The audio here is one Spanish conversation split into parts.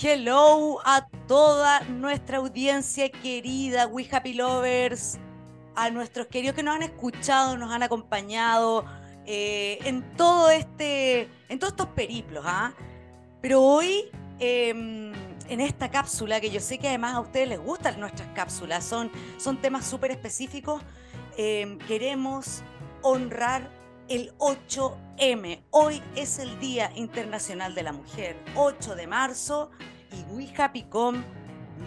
Hello a toda nuestra audiencia querida, We Happy Lovers, a nuestros queridos que nos han escuchado, nos han acompañado eh, en todo este, en todos estos periplos, ¿ah? Pero hoy, em, en esta cápsula, que yo sé que además a ustedes les gustan nuestras cápsulas, son, son temas súper específicos, em, queremos honrar el 8M. Hoy es el Día Internacional de la Mujer, 8 de marzo, y We Happy Com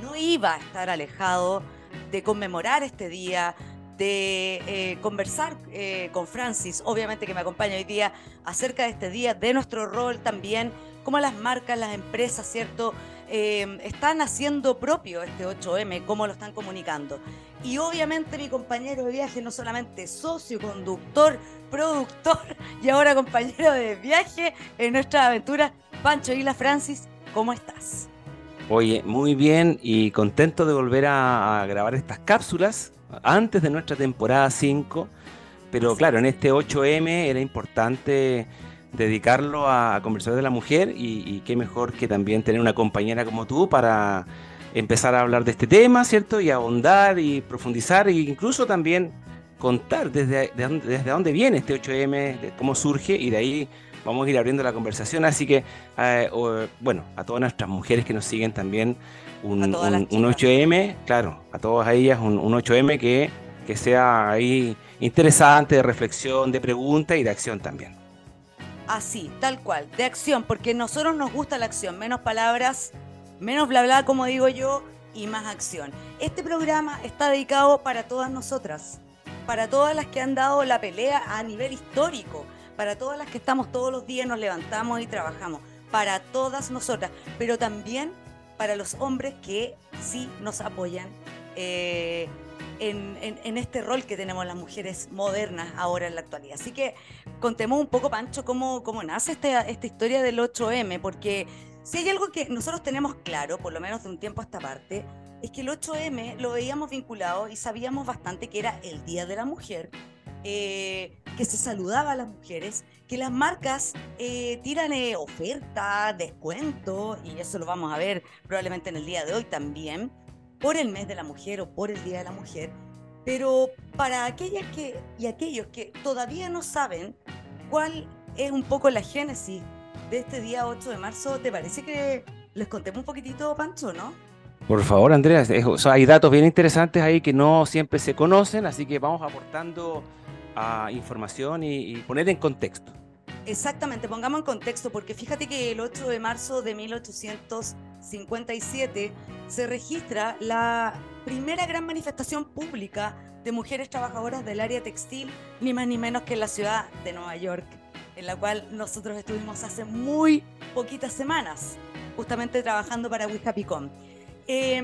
no iba a estar alejado de conmemorar este día, de eh, conversar eh, con Francis, obviamente que me acompaña hoy día, acerca de este día, de nuestro rol también, cómo las marcas, las empresas, ¿cierto? Eh, están haciendo propio este 8M, cómo lo están comunicando. Y obviamente mi compañero de viaje, no solamente socio, conductor, productor y ahora compañero de viaje en nuestra aventura, Pancho Isla Francis, ¿cómo estás? Oye, muy bien y contento de volver a, grabar estas cápsulas antes de nuestra temporada 5, pero claro, en este 8M era importante dedicarlo a, conversar de la mujer y, qué mejor que también tener una compañera como tú para empezar a hablar de este tema, ¿cierto? Y ahondar y profundizar e incluso también contar desde, desde dónde viene este 8M, de cómo surge y de ahí vamos a ir abriendo la conversación. Así que, eh, bueno, a todas nuestras mujeres que nos siguen también, un, 8M, claro, a todas ellas un, 8M que, que sea ahí interesante, de reflexión, de pregunta y de acción también. Así, tal cual, de acción, porque a nosotros nos gusta la acción, menos palabras, menos bla bla, como digo yo, y más acción. Este programa está dedicado para todas nosotras, para todas las que han dado la pelea a nivel histórico, para todas las que estamos todos los días, nos levantamos y trabajamos, para todas nosotras, pero también para los hombres que sí nos apoyan eh, en, este rol que tenemos las mujeres modernas ahora en la actualidad. Así que contemos un poco, Pancho, cómo, cómo nace esta, esta historia del 8M, porque si hay algo que nosotros tenemos claro, por lo menos de un tiempo a esta parte, es que el 8M lo veíamos vinculado y sabíamos bastante que era el Día de la Mujer, eh, que se saludaba a las mujeres, que las marcas eh, tiran eh, ofertas, descuentos, y eso lo vamos a ver probablemente en el día de hoy también, por el mes de la mujer o por el Día de la Mujer. Pero para aquellas que y aquellos que todavía no saben cuál es un poco la génesis de este día 8 de marzo, ¿te parece que les contemos un poquitito, Pancho, no? Por favor, Andrea, hay datos bien interesantes ahí que no siempre se conocen, así que vamos aportando a información y, poner en contexto. Exactamente, pongamos en contexto, porque fíjate que el 8 de marzo de 1857 se registra la primera gran manifestación pública de mujeres trabajadoras del área textil, ni más ni menos que en la ciudad de Nueva York, en la cual nosotros estuvimos hace muy poquitas semanas, justamente trabajando para Wicapicom. Eh,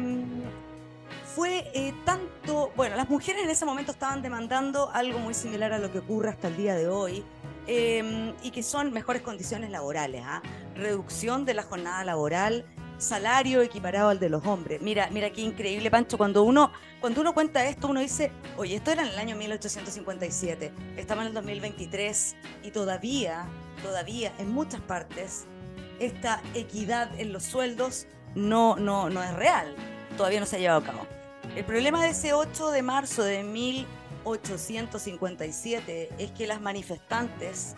fue tanto, bueno, las mujeres en ese momento estaban demandando algo muy similar a lo que ocurre hasta el día de hoy, em, y que son mejores condiciones laborales, ¿ah? reducción de la jornada laboral, salario equiparado al de los hombres. Mira, mira qué increíble, Pancho, cuando uno, cuando uno cuenta esto, uno dice, oye, esto era en el año 1857, estamos en el 2023 y todavía, todavía en muchas partes, esta equidad en los sueldos no, no, no es real, todavía no se ha llevado a cabo. El problema de ese 8 de marzo de 1857 es que las manifestantes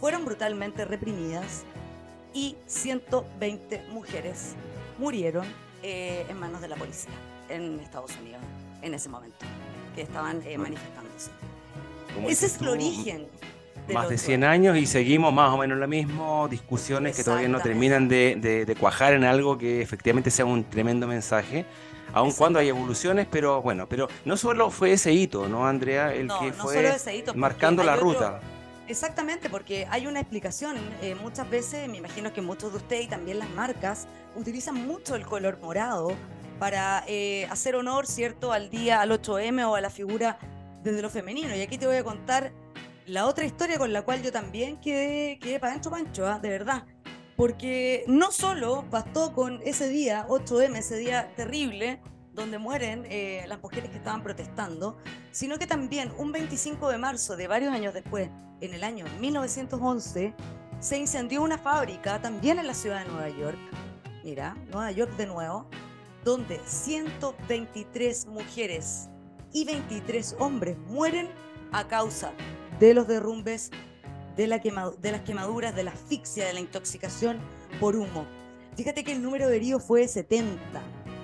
fueron brutalmente reprimidas y 120 mujeres murieron eh, en manos de la policía en Estados Unidos en ese momento, que estaban eh, manifestándose. Ese es el origen. Más de 100 años y seguimos más o menos lo mismo, discusiones que todavía no terminan de cuajar en algo que efectivamente sea un tremendo mensaje aun cuando hay evoluciones, pero bueno, pero no solo fue ese hito, ¿no, Andrea? El que fue marcando la ruta. Exactamente, porque hay una explicación. Eh, muchas veces, me imagino que muchos de ustedes y también las marcas utilizan mucho el color morado para eh, hacer honor, ¿cierto?, al día, al 8M o a la figura desde lo femenino. Y aquí te voy a contar la otra historia con la cual yo también quedé, quedé para adentro pancho, ¿ah? de verdad porque no solo bastó con ese día, 8M, ese día terrible, donde mueren eh, las mujeres que estaban protestando, sino que también un 25 de marzo de varios años después, en el año 1911, se incendió una fábrica también en la ciudad de Nueva York mira, Nueva York de nuevo, donde 123 mujeres y 23 hombres mueren a causa de los derrumbes, de, la de las quemaduras, de la asfixia, de la intoxicación por humo. Fíjate que el número de heridos fue 70.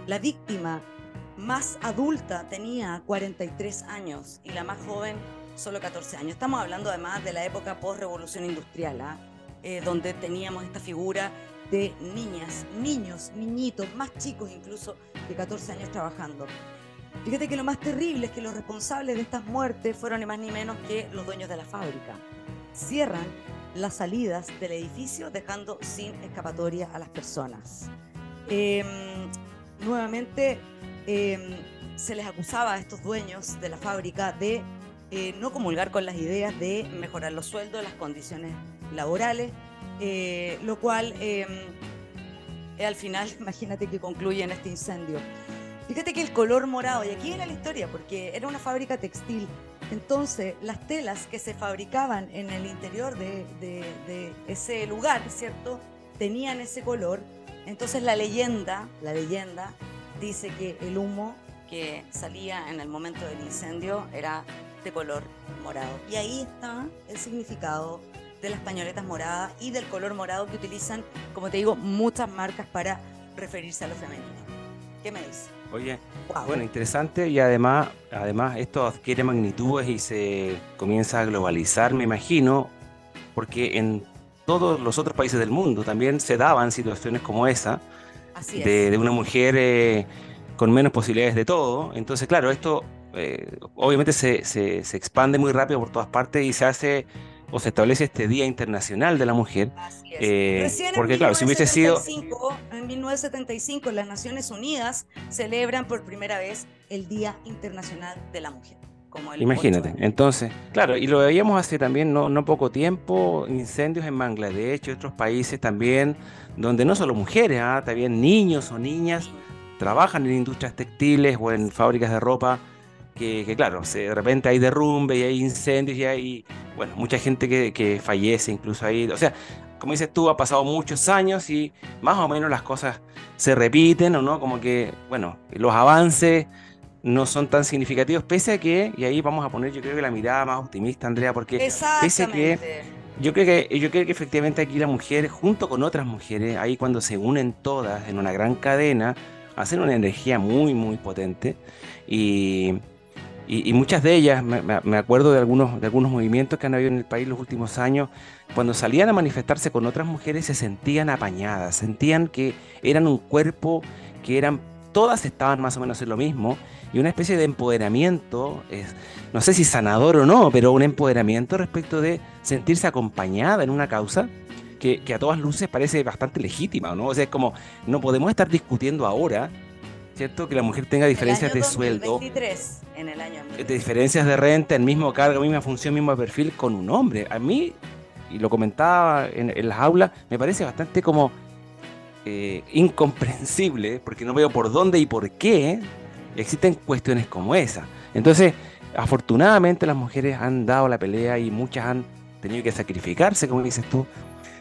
La víctima más adulta tenía 43 años y la más joven solo 14 años. Estamos hablando además de la época post-revolución industrial, ¿ah? eh, donde teníamos esta figura de niñas, niños, niñitos, más chicos incluso de 14 años trabajando. Fíjate que lo más terrible es que los responsables de estas muertes fueron ni más ni menos que los dueños de la fábrica. Cierran las salidas del edificio dejando sin escapatoria a las personas. Em, nuevamente em, se les acusaba a estos dueños de la fábrica de eh, no comulgar con las ideas de mejorar los sueldos, las condiciones laborales, eh, lo cual em, al final, imagínate que concluye en este incendio. Fíjate que el color morado, y aquí era la historia, porque era una fábrica textil, entonces las telas que se fabricaban en el interior de, de ese lugar, ¿cierto? Tenían ese color. Entonces la leyenda, la leyenda dice que el humo que salía en el momento del incendio era de color morado. Y ahí está el significado de las pañoletas moradas y del color morado que utilizan, como te digo, muchas marcas para referirse a lo femenino. ¿Qué me dice? Oye, bueno, interesante y además, además esto adquiere magnitudes y se comienza a globalizar, me imagino, porque en todos los otros países del mundo también se daban situaciones como esa, de, una mujer eh, con menos posibilidades de todo. Entonces, claro, esto eh, obviamente se, se, se expande muy rápido por todas partes y se hace o se establece este Día Internacional de la Mujer. Eh, porque claro, si hubiese sido... En 1975 las Naciones Unidas celebran por primera vez el Día Internacional de la Mujer. Como el Imagínate, entonces, claro, y lo veíamos hace también no, no poco tiempo, incendios en Bangladesh y otros países también, donde no solo mujeres, ¿ah? también niños o niñas trabajan en industrias textiles o en fábricas de ropa que, claro, de repente hay derrumbe y hay incendios y hay, bueno, mucha gente que, fallece incluso ahí. O sea, como dices tú, ha pasado muchos años y más o menos las cosas se repiten, ¿o no? Como que, bueno, los avances no son tan significativos, pese a que, y ahí vamos a poner yo creo que la mirada más optimista, Andrea, porque pese a que yo creo que yo creo que efectivamente aquí la mujer, junto con otras mujeres, ahí cuando se unen todas en una gran cadena, hacen una energía muy, muy potente. Y, y, muchas de ellas, me, acuerdo de algunos, de algunos movimientos que han habido en el país los últimos años, cuando salían a manifestarse con otras mujeres se sentían apañadas, sentían que eran un cuerpo, que eran, todas estaban más o menos en lo mismo, y una especie de empoderamiento, es, no sé si sanador o no, pero un empoderamiento respecto de sentirse acompañada en una causa que, que a todas luces parece bastante legítima, ¿no? O sea, es como, no podemos estar discutiendo ahora ¿cierto? Que la mujer tenga diferencias de sueldo. en el año De diferencias de renta, el mismo cargo, misma función, mismo perfil con un hombre. A mí, y lo comentaba en, las aulas, me parece bastante como eh, incomprensible, porque no veo por dónde y por qué existen cuestiones como esa. Entonces, afortunadamente las mujeres han dado la pelea y muchas han tenido que sacrificarse, como dices tú,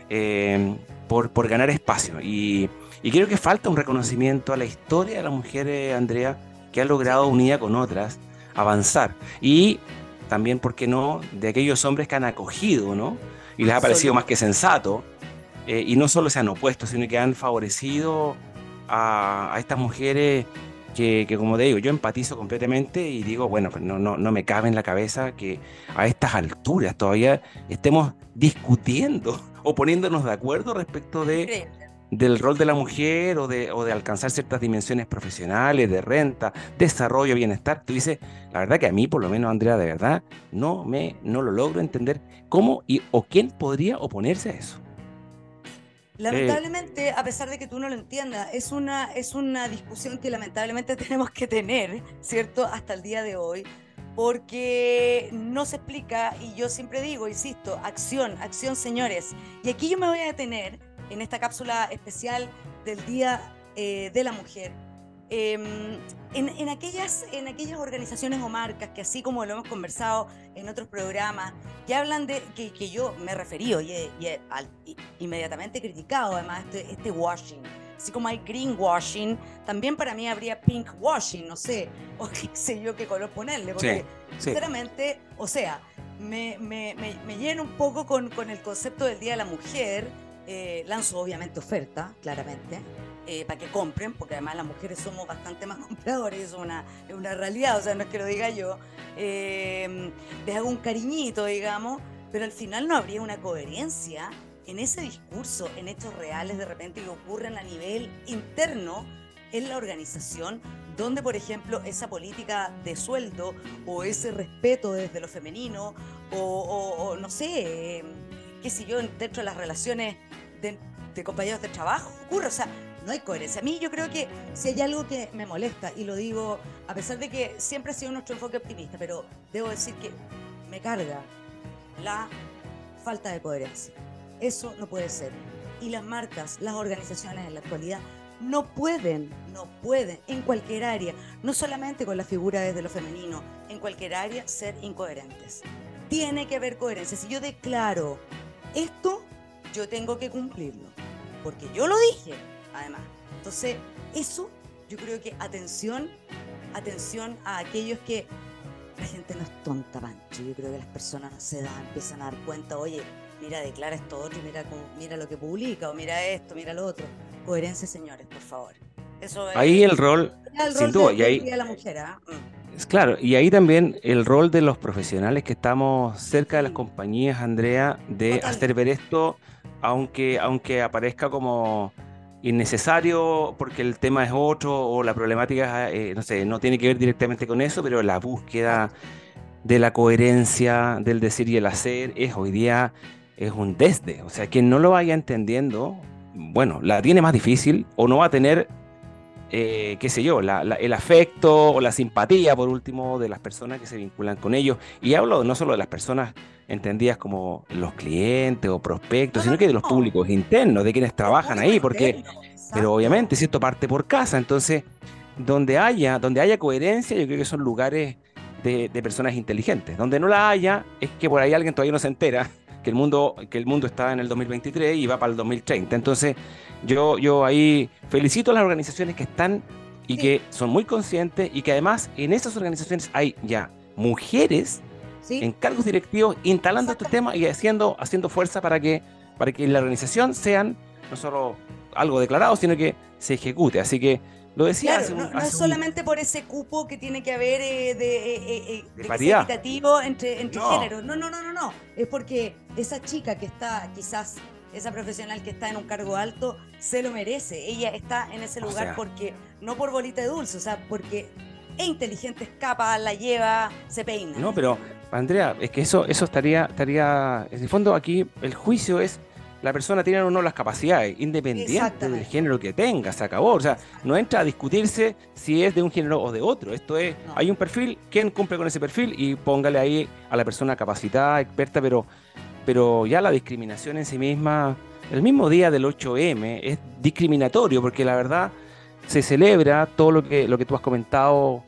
eh, por, por ganar espacio. Y y creo que falta un reconocimiento a la historia de la mujer, eh, Andrea, que ha logrado, unida con otras, avanzar. Y también, ¿por qué no?, de aquellos hombres que han acogido, ¿no? Y les ha parecido más que sensato. Eh, y no solo se han opuesto, sino que han favorecido a, estas mujeres que, que, como te digo, yo empatizo completamente y digo, bueno, pues no, no, no me cabe en la cabeza que a estas alturas todavía estemos discutiendo o poniéndonos de acuerdo respecto de del rol de la mujer o de, o de alcanzar ciertas dimensiones profesionales, de renta, desarrollo, bienestar. Tú dices, la verdad que a mí, por lo menos, Andrea, de verdad, no, me, no lo logro entender cómo y o quién podría oponerse a eso. Lamentablemente, a pesar de que tú no lo entiendas, es una, es una discusión que lamentablemente tenemos que tener, ¿cierto? Hasta el día de hoy, porque no se explica, y yo siempre digo, insisto, acción, acción, señores. Y aquí yo me voy a detener en esta cápsula especial del Día eh, de la Mujer. Em, en, aquellas, en aquellas organizaciones o marcas que así como lo hemos conversado en otros programas, que hablan de, que, que yo me he referido y, he, inmediatamente criticado además este, este washing, así como hay greenwashing, también para mí habría pinkwashing, no sé, o qué sé yo qué color ponerle, porque sinceramente, o sea, me, me, me, lleno un poco con, con, el concepto del Día de la Mujer, eh, lanzo obviamente oferta, claramente, eh, para que compren, porque además las mujeres somos bastante más compradores, es una, es una realidad, o sea, no es que lo diga yo, eh, les hago un cariñito, digamos, pero al final no habría una coherencia en ese discurso, en hechos reales de repente que ocurren a nivel interno en la organización, donde por ejemplo esa política de sueldo o ese respeto desde lo femenino o, no sé, qué sé yo, dentro de las relaciones de, de compañeros de trabajo ocurre, o sea, no hay coherencia. A mí yo creo que si hay algo que me molesta, y lo digo a pesar de que siempre ha sido nuestro enfoque optimista, pero debo decir que me carga la falta de coherencia. Eso no puede ser. Y las marcas, las organizaciones en la actualidad no pueden, no pueden, en cualquier área, no solamente con la figura desde lo femenino, en cualquier área ser incoherentes. Tiene que haber coherencia. Si yo declaro esto, yo tengo que cumplirlo. Porque yo lo dije, además. Entonces, eso yo creo que atención, atención a aquellos que la gente no es tonta, Pancho. Yo creo que las personas se dan, empiezan a dar cuenta, oye, mira, declara esto otro, mira, mira lo que publica, o mira esto, mira lo otro. Coherencia, señores, por favor. Eso ahí el rol, sin duda, y ahí, la mujer. Es claro, y ahí también el rol de los profesionales que estamos cerca de las compañías, Andrea, de hacer ver esto, aunque, aunque aparezca como innecesario porque el tema es otro o la problemática, eh, no sé, no tiene que ver directamente con eso, pero la búsqueda de la coherencia del decir y el hacer es hoy día es un desde. O sea, quien no lo vaya entendiendo, bueno, la tiene más difícil o no va a tener, eh, qué sé yo, el afecto o la simpatía, por último, de las personas que se vinculan con ellos. Y hablo no solo de las personas entendidas como los clientes o prospectos, sino que de los públicos internos, de quienes trabajan ahí, porque, pero obviamente si esto parte por casa, entonces donde haya, donde haya coherencia, yo creo que son lugares de, personas inteligentes. Donde no la haya, es que por ahí alguien todavía no se entera que el mundo, que el mundo está en el 2023 y va para el 2030. Entonces, yo, yo ahí felicito a las organizaciones que están y que son muy conscientes y que además en esas organizaciones hay ya mujeres en cargos directivos instalando este tema y haciendo, haciendo fuerza para que, para que la organización sean no solo algo declarado, sino que se ejecute. Así que lo decía no, es solamente por ese cupo que tiene que haber eh, de, eh, eh, equitativo entre, entre géneros. No, no, no, no, no. Es porque esa chica que está, quizás, esa profesional que está en un cargo alto, se lo merece. Ella está en ese lugar porque, no por bolita de dulce, o sea, porque es inteligente, escapa, la lleva, se peina. No, pero Andrea, es que eso, eso estaría, estaría, en el fondo aquí el juicio es la persona tiene o no las capacidades, independiente del género que tenga, se acabó. O sea, no entra a discutirse si es de un género o de otro. Esto es, hay un perfil, ¿quién cumple con ese perfil? Y póngale ahí a la persona capacitada, experta, pero, pero ya la discriminación en sí misma, el mismo día del 8M, es discriminatorio, porque la verdad se celebra todo lo que, lo que tú has comentado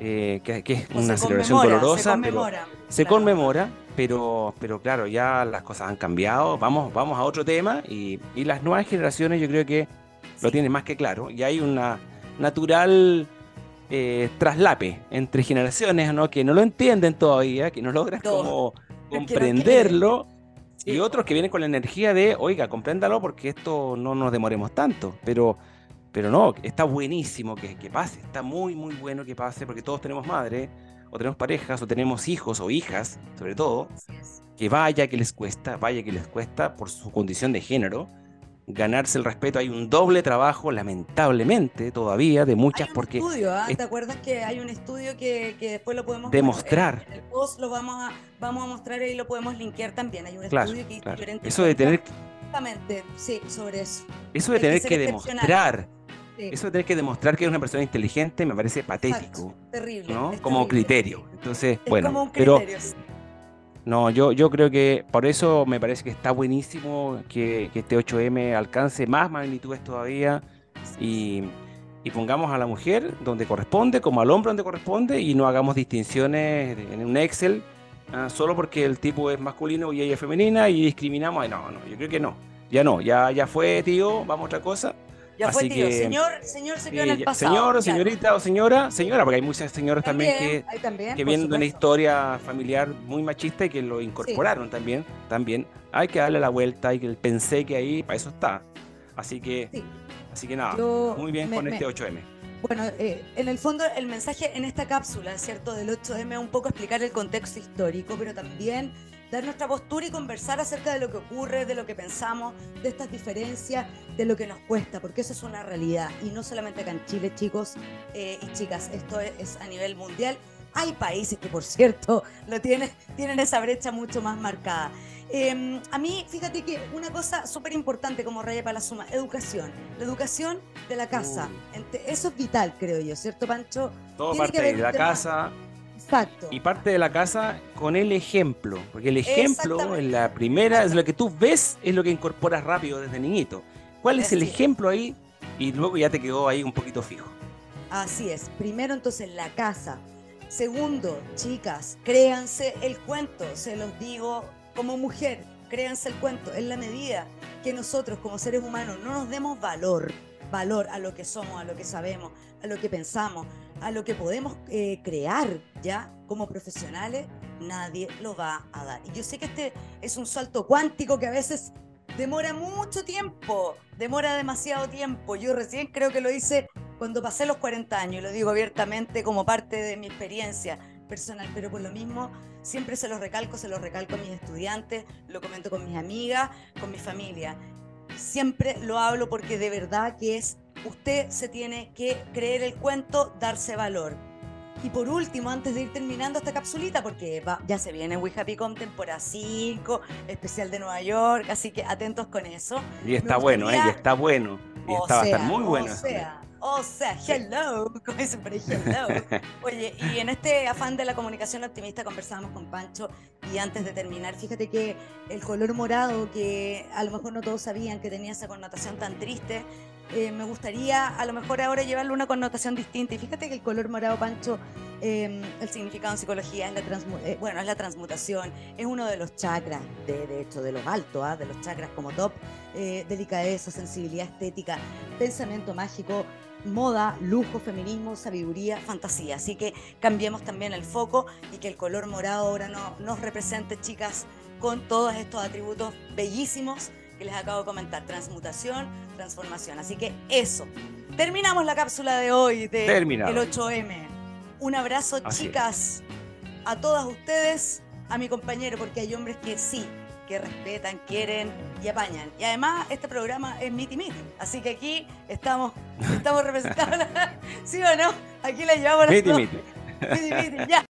eh, que, es una celebración dolorosa, pero se conmemora, pero, pero claro, ya las cosas han cambiado, vamos, vamos a otro tema y, las nuevas generaciones yo creo que lo tienen más que claro. Y hay una natural eh, traslape entre generaciones ¿no? que no lo entienden todavía, que no logran como comprenderlo. Y otros que vienen con la energía de, oiga, compréndalo porque esto no nos demoremos tanto. Pero pero no, está buenísimo que, que, pase, está muy, muy bueno que pase, porque todos tenemos madre, o tenemos parejas, o tenemos hijos o hijas, sobre todo, que vaya que les cuesta, vaya que les cuesta por su condición de género, ganarse el respeto. Hay un doble trabajo, lamentablemente, todavía, de muchas, porque... Estudio, ¿ah? ¿Te acuerdas que hay un estudio que, que después lo podemos... Demostrar. En el post lo vamos a, vamos a mostrar y lo podemos linkear también. Hay un estudio que claro. Eso de tener... Exactamente, sí, sobre eso. Eso de tener que demostrar eso de tener que demostrar que es una persona inteligente me parece patético. terrible. ¿no? Como criterio. Entonces, bueno, pero. No, yo, yo creo que por eso me parece que está buenísimo que, este 8M alcance más magnitudes todavía y, pongamos a la mujer donde corresponde, como al hombre donde corresponde, y no hagamos distinciones en un Excel ah, solo porque el tipo es masculino y ella es femenina y discriminamos. no, no, yo creo que no. Ya no, ya, ya fue, tío, vamos a otra cosa Ya fue Así tío. que- Señor, señor se quedó en Sí, el pasado. señor, claro. señorita o señora, señora, porque hay muchas señoras también, que, también, que vienen de una historia familiar muy machista y que lo incorporaron también, también. Hay que darle la vuelta, hay que pensé que ahí para eso está. Así que, Sí. así que nada, Yo muy bien me- con me- este 8M. Bueno, eh, en el fondo el mensaje en esta cápsula, ¿cierto? Del 8M es un poco explicar el contexto histórico, pero también dar nuestra postura y conversar acerca de lo que ocurre, de lo que pensamos, de estas diferencias, de lo que nos cuesta, porque eso es una realidad. Y no solamente acá en Chile, chicos eh, y chicas, esto es, es a nivel mundial. Hay países que, por cierto, lo tienen, tienen esa brecha mucho más marcada. Eh, a mí, fíjate que una cosa súper importante como raya para la suma, educación. La educación de la casa. Eso es vital, creo yo, ¿cierto, Pancho? Todo Tiene parte de la tema- casa Exacto. y parte de la casa con el ejemplo, porque el ejemplo en la primera es lo que tú ves, es lo que incorporas rápido desde niñito. ¿Cuál es el es. ejemplo ahí? Y luego ya te quedó ahí un poquito fijo. Así es. Primero, entonces, la casa. Segundo, chicas, créanse el cuento. Se los digo como mujer, créanse el cuento. En la medida que nosotros, como seres humanos, no nos demos valor, valor a lo que somos, a lo que sabemos, a lo que pensamos, a lo que podemos eh, crear ya como profesionales, nadie lo va a dar. Y yo sé que este es un salto cuántico que a veces demora mucho tiempo, demora demasiado tiempo. Yo recién creo que lo hice cuando pasé los 40 años, lo digo abiertamente como parte de mi experiencia personal, pero por lo mismo siempre se los recalco, se los recalco a mis estudiantes, lo comento con mis amigas, con mi familia. Siempre lo hablo porque de verdad que es, usted se tiene que creer el cuento, darse valor. Y por último, antes de ir terminando esta capsulita, porque va- ya se viene We Happy Com temporada 5, especial de Nueva York, así que atentos con eso. Y está bueno, ¿eh? Y está bueno. Y O está va a estar sea, muy bueno. O sea, o sea, hello, como dicen por ahí, hello. Oye, y en este afán de la comunicación optimista conversábamos con Pancho y antes de terminar, fíjate que el color morado, que a lo mejor no todos sabían que tenía esa connotación tan triste, eh, me gustaría a lo mejor ahora llevarle una connotación distinta. Y fíjate que el color morado, Pancho, eh, el significado en psicología es la, eh, bueno, es la transmutación, es uno de los chakras, de, de hecho, de los altos, ¿ah? de los chakras como top, eh, delicadeza, sensibilidad estética, pensamiento mágico, moda, lujo, feminismo, sabiduría, fantasía. Así que cambiemos también el foco y que el color morado ahora no, nos represente, chicas, con todos estos atributos bellísimos que les acabo de comentar. Transmutación, transformación. Así que eso. Terminamos la cápsula de hoy de Terminado. el 8M. Un abrazo, Así es. chicas, a todas ustedes, a mi compañero, porque hay hombres que sí, que respetan, quieren y apañan. Y además, este programa es y Meet. Así que aquí estamos, estamos representando. ¿Sí o no? Aquí la llevamos las Miti, miti. Y Meet, ya.